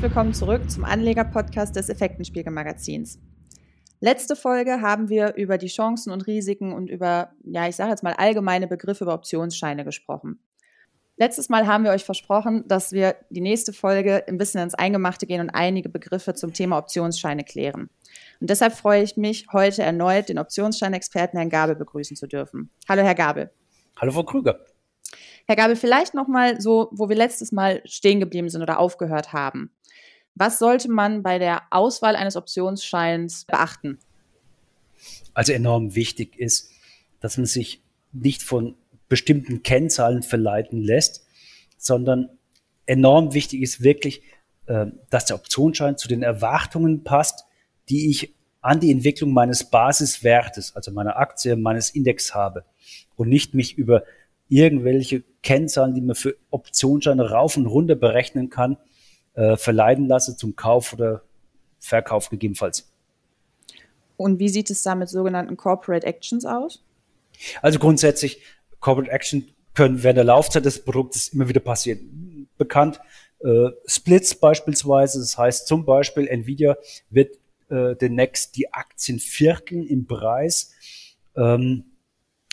Herzlich willkommen zurück zum Anleger-Podcast des Effektenspiegel-Magazins. Letzte Folge haben wir über die Chancen und Risiken und über, ja, ich sage jetzt mal allgemeine Begriffe über Optionsscheine gesprochen. Letztes Mal haben wir euch versprochen, dass wir die nächste Folge ein bisschen ins Eingemachte gehen und einige Begriffe zum Thema Optionsscheine klären. Und deshalb freue ich mich, heute erneut den Optionsscheinexperten Herrn Gabel begrüßen zu dürfen. Hallo, Herr Gabel. Hallo, Frau Krüger. Herr Gabel, vielleicht noch mal so, wo wir letztes Mal stehen geblieben sind oder aufgehört haben. Was sollte man bei der Auswahl eines Optionsscheins beachten? Also enorm wichtig ist, dass man sich nicht von bestimmten Kennzahlen verleiten lässt, sondern enorm wichtig ist wirklich, äh, dass der Optionsschein zu den Erwartungen passt, die ich an die Entwicklung meines Basiswertes, also meiner Aktie, meines Index habe und nicht mich über irgendwelche Kennzahlen, die man für Optionsscheine rauf und runter berechnen kann, äh, verleiten lasse zum Kauf oder Verkauf gegebenenfalls. Und wie sieht es da mit sogenannten Corporate Actions aus? Also grundsätzlich, Corporate Action können während der Laufzeit des Produktes immer wieder passieren. Bekannt, äh, Splits beispielsweise, das heißt zum Beispiel Nvidia wird äh, demnächst die Aktien vierteln im Preis. Ähm,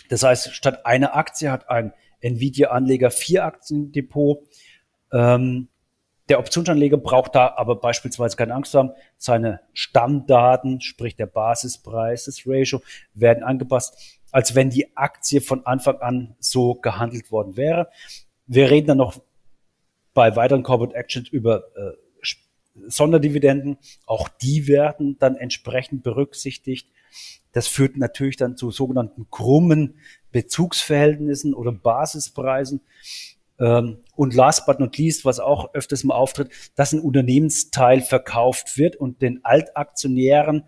das heißt, statt einer Aktie hat ein Nvidia-Anleger vier Aktien im Depot. Ähm, der Optionsanleger braucht da aber beispielsweise keine Angst haben. Seine Stammdaten, sprich der Basispreis, das Ratio, werden angepasst, als wenn die Aktie von Anfang an so gehandelt worden wäre. Wir reden dann noch bei weiteren Corporate Actions über äh, Sonderdividenden. Auch die werden dann entsprechend berücksichtigt. Das führt natürlich dann zu sogenannten krummen Bezugsverhältnissen oder Basispreisen. Ähm, und last but not least, was auch öfters mal auftritt, dass ein Unternehmensteil verkauft wird und den Altaktionären,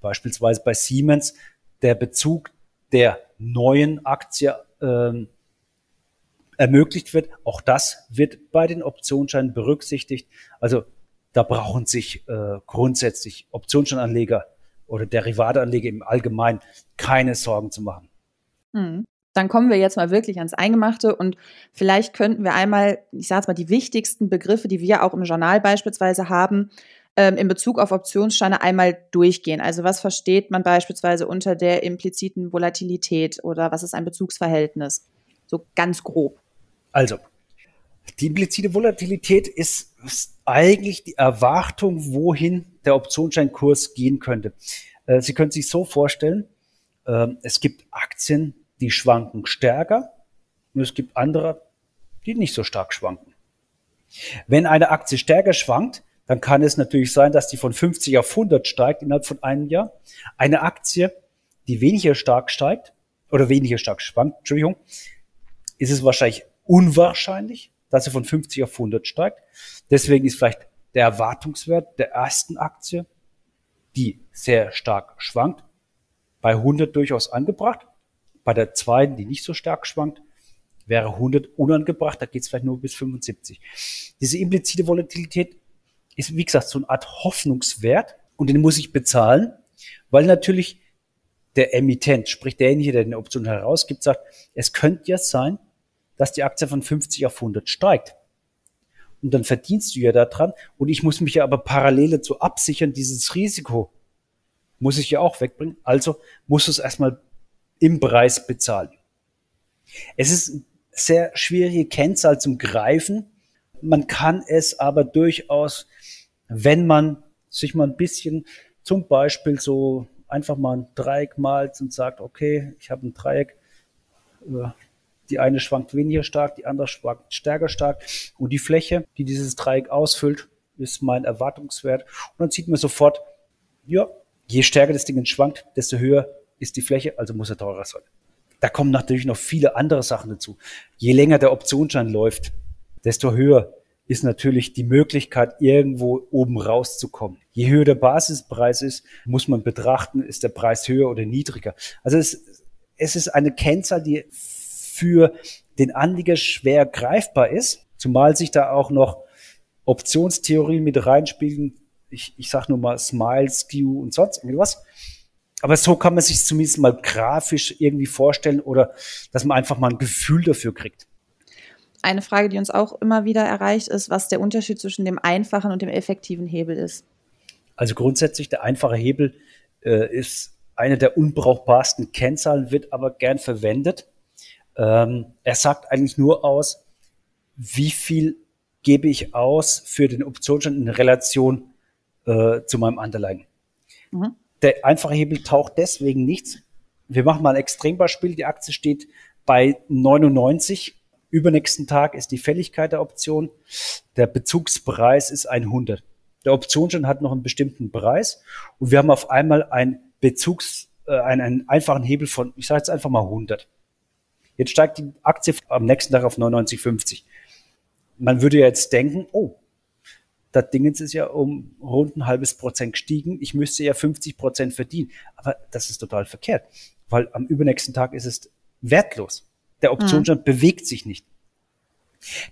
beispielsweise bei Siemens, der Bezug der neuen Aktie ähm, ermöglicht wird. Auch das wird bei den Optionsscheinen berücksichtigt. Also da brauchen sich äh, grundsätzlich Optionsscheinanleger oder Derivateanleger im Allgemeinen keine Sorgen zu machen. Hm. Dann kommen wir jetzt mal wirklich ans Eingemachte und vielleicht könnten wir einmal, ich sage jetzt mal, die wichtigsten Begriffe, die wir auch im Journal beispielsweise haben, ähm, in Bezug auf Optionsscheine einmal durchgehen. Also was versteht man beispielsweise unter der impliziten Volatilität oder was ist ein Bezugsverhältnis? So ganz grob. Also, die implizite Volatilität ist, ist eigentlich die Erwartung, wohin der Optionsscheinkurs gehen könnte. Äh, Sie können sich so vorstellen, äh, es gibt Aktien, die schwanken stärker und es gibt andere, die nicht so stark schwanken. Wenn eine Aktie stärker schwankt, dann kann es natürlich sein, dass die von 50 auf 100 steigt innerhalb von einem Jahr. Eine Aktie, die weniger stark steigt oder weniger stark schwankt, Entschuldigung, ist es wahrscheinlich unwahrscheinlich, dass sie von 50 auf 100 steigt. Deswegen ist vielleicht der Erwartungswert der ersten Aktie, die sehr stark schwankt, bei 100 durchaus angebracht. Bei der zweiten, die nicht so stark schwankt, wäre 100 unangebracht. Da geht es vielleicht nur bis 75. Diese implizite Volatilität ist, wie gesagt, so eine Art Hoffnungswert und den muss ich bezahlen, weil natürlich der Emittent, sprich derjenige, der eine Option herausgibt, sagt, es könnte ja sein, dass die Aktie von 50 auf 100 steigt und dann verdienst du ja daran. Und ich muss mich ja aber parallel dazu absichern, dieses Risiko muss ich ja auch wegbringen. Also muss es erstmal im Preis bezahlen. Es ist eine sehr schwierige Kennzahl zum Greifen. Man kann es aber durchaus, wenn man sich mal ein bisschen zum Beispiel so einfach mal ein Dreieck malt und sagt, okay, ich habe ein Dreieck, äh, die eine schwankt weniger stark, die andere schwankt stärker stark. Und die Fläche, die dieses Dreieck ausfüllt, ist mein Erwartungswert. Und dann sieht man sofort, ja, je stärker das Ding schwankt, desto höher ist die Fläche, also muss er teurer sein. Da kommen natürlich noch viele andere Sachen dazu. Je länger der Optionsschein läuft, desto höher ist natürlich die Möglichkeit, irgendwo oben rauszukommen. Je höher der Basispreis ist, muss man betrachten, ist der Preis höher oder niedriger. Also es, es ist eine Kennzahl, die für den Anleger schwer greifbar ist, zumal sich da auch noch Optionstheorien mit reinspielen. Ich, ich sage nur mal Smile, Skew und sonst irgendwas. Aber so kann man sich zumindest mal grafisch irgendwie vorstellen oder dass man einfach mal ein Gefühl dafür kriegt. eine Frage, die uns auch immer wieder erreicht, ist, was der Unterschied zwischen dem einfachen und dem effektiven Hebel ist. Also grundsätzlich der einfache Hebel äh, ist eine der unbrauchbarsten Kennzahlen, wird aber gern verwendet. Ähm, er sagt eigentlich nur aus, wie viel gebe ich aus für den Optionsschein in Relation äh, zu meinem Underlying. Mhm. Der einfache Hebel taucht deswegen nichts. Wir machen mal ein Extrembeispiel. Die Aktie steht bei 99. Übernächsten Tag ist die Fälligkeit der Option. Der Bezugspreis ist 100. Der Optionsschein hat noch einen bestimmten Preis und wir haben auf einmal einen Bezugs, äh, einen, einen einfachen Hebel von, ich sage jetzt einfach mal 100. Jetzt steigt die Aktie am nächsten Tag auf 99,50. Man würde ja jetzt denken, oh, das Ding ist ja um rund ein halbes Prozent gestiegen. Ich müsste ja 50 Prozent verdienen. Aber das ist total verkehrt, weil am übernächsten Tag ist es wertlos. Der Optionsstand mhm. bewegt sich nicht.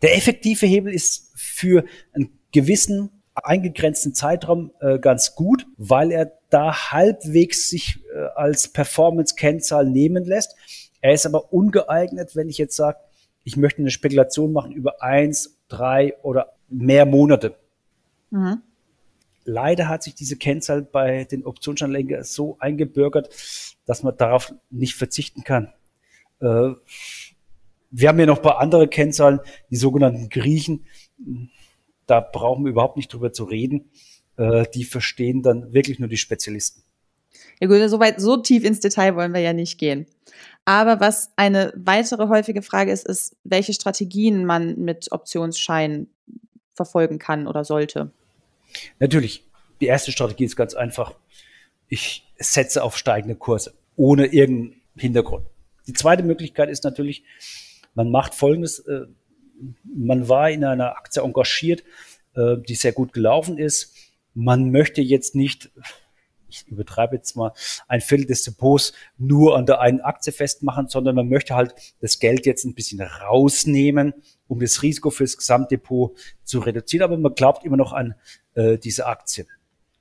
Der effektive Hebel ist für einen gewissen eingegrenzten Zeitraum äh, ganz gut, weil er da halbwegs sich äh, als Performance-Kennzahl nehmen lässt. Er ist aber ungeeignet, wenn ich jetzt sage, ich möchte eine Spekulation machen über eins, drei oder mehr Monate. Mhm. Leider hat sich diese Kennzahl bei den Optionsanlegern so eingebürgert, dass man darauf nicht verzichten kann. Äh, wir haben ja noch ein paar andere Kennzahlen, die sogenannten Griechen. Da brauchen wir überhaupt nicht drüber zu reden. Äh, die verstehen dann wirklich nur die Spezialisten. Ja gut, so weit, so tief ins Detail wollen wir ja nicht gehen. Aber was eine weitere häufige Frage ist, ist, welche Strategien man mit Optionsscheinen verfolgen kann oder sollte. Natürlich. Die erste Strategie ist ganz einfach. Ich setze auf steigende Kurse ohne irgendeinen Hintergrund. Die zweite Möglichkeit ist natürlich, man macht Folgendes. Äh, man war in einer Aktie engagiert, äh, die sehr gut gelaufen ist. Man möchte jetzt nicht, ich übertreibe jetzt mal, ein Viertel des Depots nur an der einen Aktie festmachen, sondern man möchte halt das Geld jetzt ein bisschen rausnehmen, um das Risiko fürs Gesamtdepot zu reduzieren. Aber man glaubt immer noch an äh, diese Aktie.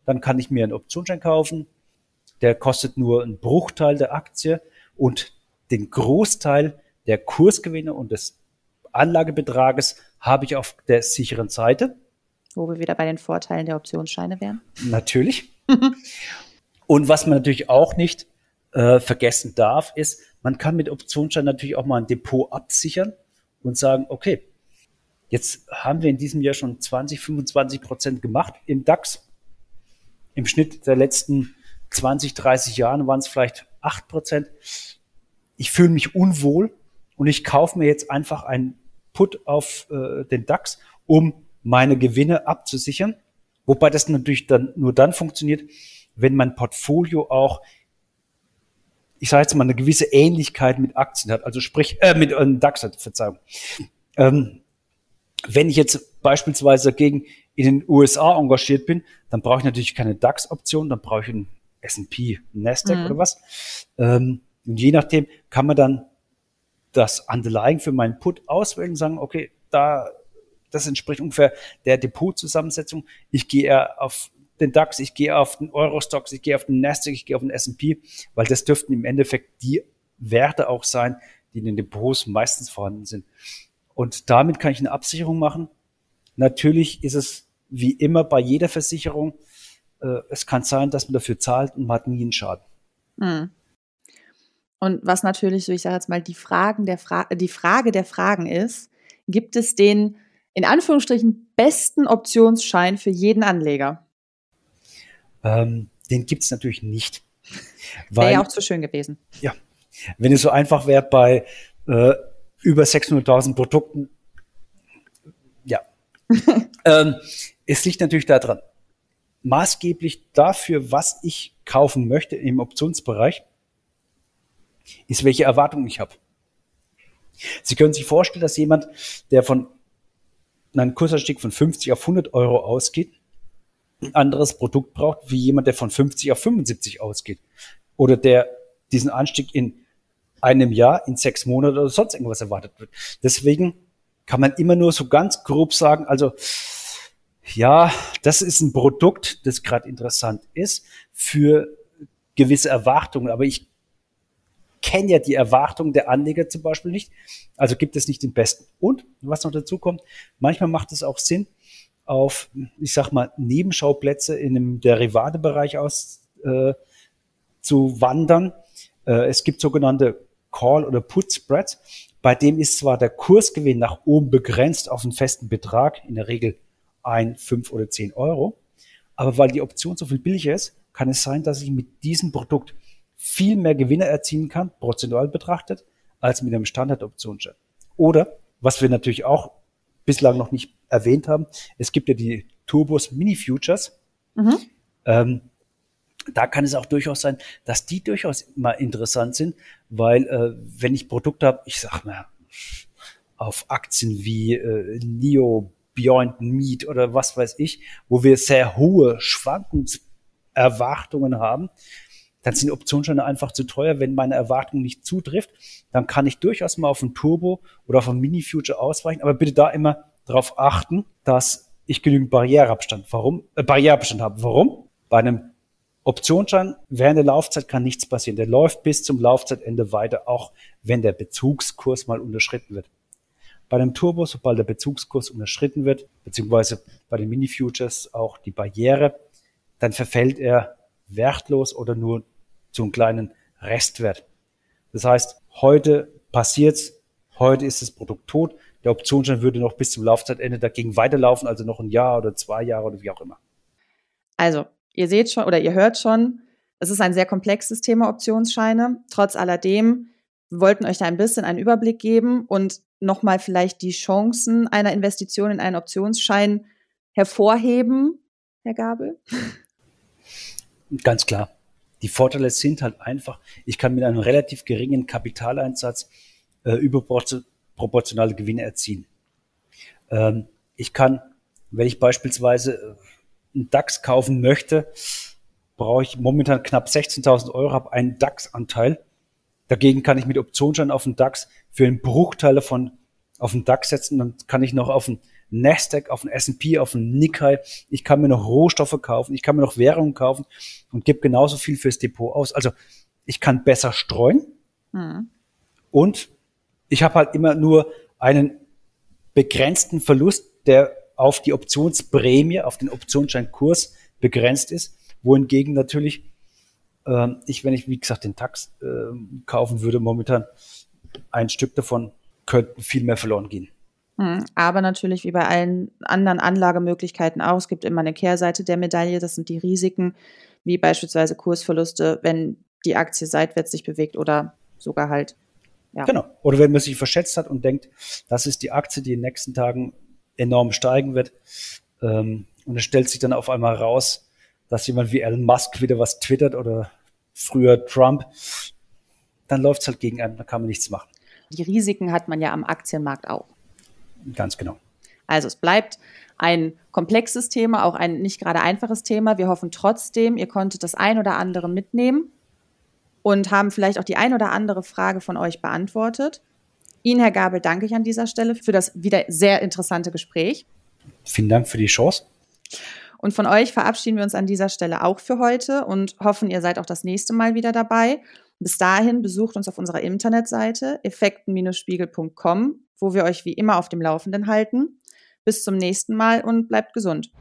Dann kann ich mir einen Optionsschein kaufen. Der kostet nur einen Bruchteil der Aktie und den Großteil der Kursgewinne und des Anlagebetrages habe ich auf der sicheren Seite. Wo wir wieder bei den Vorteilen der Optionsscheine wären. Natürlich. und was man natürlich auch nicht äh, vergessen darf, ist, man kann mit Optionsscheinen natürlich auch mal ein Depot absichern und sagen, okay, jetzt haben wir in diesem Jahr schon 20, 25 Prozent gemacht im DAX. Im Schnitt der letzten 20, 30 Jahren waren es vielleicht 8 Prozent ich fühle mich unwohl und ich kaufe mir jetzt einfach einen Put auf äh, den DAX, um meine Gewinne abzusichern. Wobei das natürlich dann nur dann funktioniert, wenn mein Portfolio auch, ich sage jetzt mal, eine gewisse Ähnlichkeit mit Aktien hat, also sprich, äh, mit einem äh, DAX hat, Verzeihung. Ähm, wenn ich jetzt beispielsweise gegen in den USA engagiert bin, dann brauche ich natürlich keine DAX-Option, dann brauche ich einen S&P, Nasdaq mhm. oder was. Ähm, und je nachdem kann man dann das Underlying für meinen Put auswählen und sagen, okay, da, das entspricht ungefähr der Depotzusammensetzung. Ich gehe eher auf den DAX, ich gehe auf den Eurostox, ich gehe auf den Nasdaq, ich gehe auf den S&P, weil das dürften im Endeffekt die Werte auch sein, die in den Depots meistens vorhanden sind. Und damit kann ich eine Absicherung machen. Natürlich ist es wie immer bei jeder Versicherung, äh, es kann sein, dass man dafür zahlt und man hat nie einen Schaden. Mhm. Und was natürlich so, ich sage jetzt mal, die, Fragen der Fra die Frage der Fragen ist, gibt es den in Anführungsstrichen besten Optionsschein für jeden Anleger? Ähm, den gibt es natürlich nicht. Wäre ja auch zu schön gewesen. Ja, wenn es so einfach wäre bei äh, über 600.000 Produkten, ja. ähm, es liegt natürlich daran, maßgeblich dafür, was ich kaufen möchte im Optionsbereich, ist, welche Erwartungen ich habe. Sie können sich vorstellen, dass jemand, der von einem Kursanstieg von 50 auf 100 Euro ausgeht, ein anderes Produkt braucht, wie jemand, der von 50 auf 75 ausgeht. Oder der diesen Anstieg in einem Jahr, in sechs Monaten oder sonst irgendwas erwartet wird. Deswegen kann man immer nur so ganz grob sagen, also ja, das ist ein Produkt, das gerade interessant ist für gewisse Erwartungen, aber ich kenne ja die Erwartungen der Anleger zum Beispiel nicht. Also gibt es nicht den besten. Und was noch dazu kommt, manchmal macht es auch Sinn, auf, ich sag mal, Nebenschauplätze in einem Derivatebereich aus äh, zu wandern. Äh, es gibt sogenannte Call- oder Put-Spreads. Bei dem ist zwar der Kursgewinn nach oben begrenzt auf einen festen Betrag, in der Regel ein, fünf oder zehn Euro. Aber weil die Option so viel billiger ist, kann es sein, dass ich mit diesem Produkt viel mehr Gewinne erzielen kann, prozentual betrachtet, als mit einem Standardoptionsschein. Oder, was wir natürlich auch bislang noch nicht erwähnt haben, es gibt ja die Turbos Mini Futures. Mhm. Ähm, da kann es auch durchaus sein, dass die durchaus mal interessant sind, weil äh, wenn ich Produkte habe, ich sag mal, auf Aktien wie äh, Neo, Beyond Meat oder was weiß ich, wo wir sehr hohe Schwankungserwartungen haben, dann sind Optionsscheine einfach zu teuer. Wenn meine Erwartung nicht zutrifft, dann kann ich durchaus mal auf ein Turbo oder auf ein Mini-Future ausweichen. Aber bitte da immer darauf achten, dass ich genügend Barriereabstand, warum, äh, Barriereabstand habe. Warum? Bei einem Optionsschein während der Laufzeit kann nichts passieren. Der läuft bis zum Laufzeitende weiter, auch wenn der Bezugskurs mal unterschritten wird. Bei einem Turbo, sobald der Bezugskurs unterschritten wird, beziehungsweise bei den Mini-Futures auch die Barriere, dann verfällt er wertlos oder nur zu einem kleinen Restwert. Das heißt, heute passiert's, heute ist das Produkt tot. Der Optionsschein würde noch bis zum Laufzeitende dagegen weiterlaufen, also noch ein Jahr oder zwei Jahre oder wie auch immer. Also, ihr seht schon oder ihr hört schon, es ist ein sehr komplexes Thema Optionsscheine. Trotz alledem, wir wollten euch da ein bisschen einen Überblick geben und nochmal vielleicht die Chancen einer Investition in einen Optionsschein hervorheben, Herr Gabel. Ganz klar. Die Vorteile sind halt einfach, ich kann mit einem relativ geringen Kapitaleinsatz äh, überproportionale Gewinne erzielen. Ähm, ich kann, wenn ich beispielsweise äh, einen DAX kaufen möchte, brauche ich momentan knapp 16.000 Euro, habe einen DAX-Anteil. Dagegen kann ich mit Optionsschein auf den DAX für einen Bruchteil von auf den DAX setzen, dann kann ich noch auf den Nasdaq, auf den S&P, auf den Nikkei. Ich kann mir noch Rohstoffe kaufen, ich kann mir noch Währungen kaufen und gebe genauso viel fürs Depot aus. Also ich kann besser streuen mhm. und ich habe halt immer nur einen begrenzten Verlust, der auf die Optionsprämie, auf den Optionsscheinkurs begrenzt ist, wohingegen natürlich äh, ich, wenn ich, wie gesagt, den Tax äh, kaufen würde, momentan ein Stück davon könnten viel mehr verloren gehen. Hm, aber natürlich wie bei allen anderen Anlagemöglichkeiten auch, es gibt immer eine Kehrseite der Medaille, das sind die Risiken, wie beispielsweise Kursverluste, wenn die Aktie seitwärts sich bewegt oder sogar halt. Ja. Genau. Oder wenn man sich verschätzt hat und denkt, das ist die Aktie, die in den nächsten Tagen enorm steigen wird. Ähm, und es stellt sich dann auf einmal raus, dass jemand wie Elon Musk wieder was twittert oder früher Trump, dann läuft es halt gegen einen, da kann man nichts machen. Die Risiken hat man ja am Aktienmarkt auch. Ganz genau. Also es bleibt ein komplexes Thema, auch ein nicht gerade einfaches Thema. Wir hoffen trotzdem, ihr konntet das ein oder andere mitnehmen und haben vielleicht auch die ein oder andere Frage von euch beantwortet. Ihnen, Herr Gabel, danke ich an dieser Stelle für das wieder sehr interessante Gespräch. Vielen Dank für die Chance. Und von euch verabschieden wir uns an dieser Stelle auch für heute und hoffen, ihr seid auch das nächste Mal wieder dabei. Bis dahin besucht uns auf unserer Internetseite effekten-spiegel.com, wo wir euch wie immer auf dem Laufenden halten. Bis zum nächsten Mal und bleibt gesund.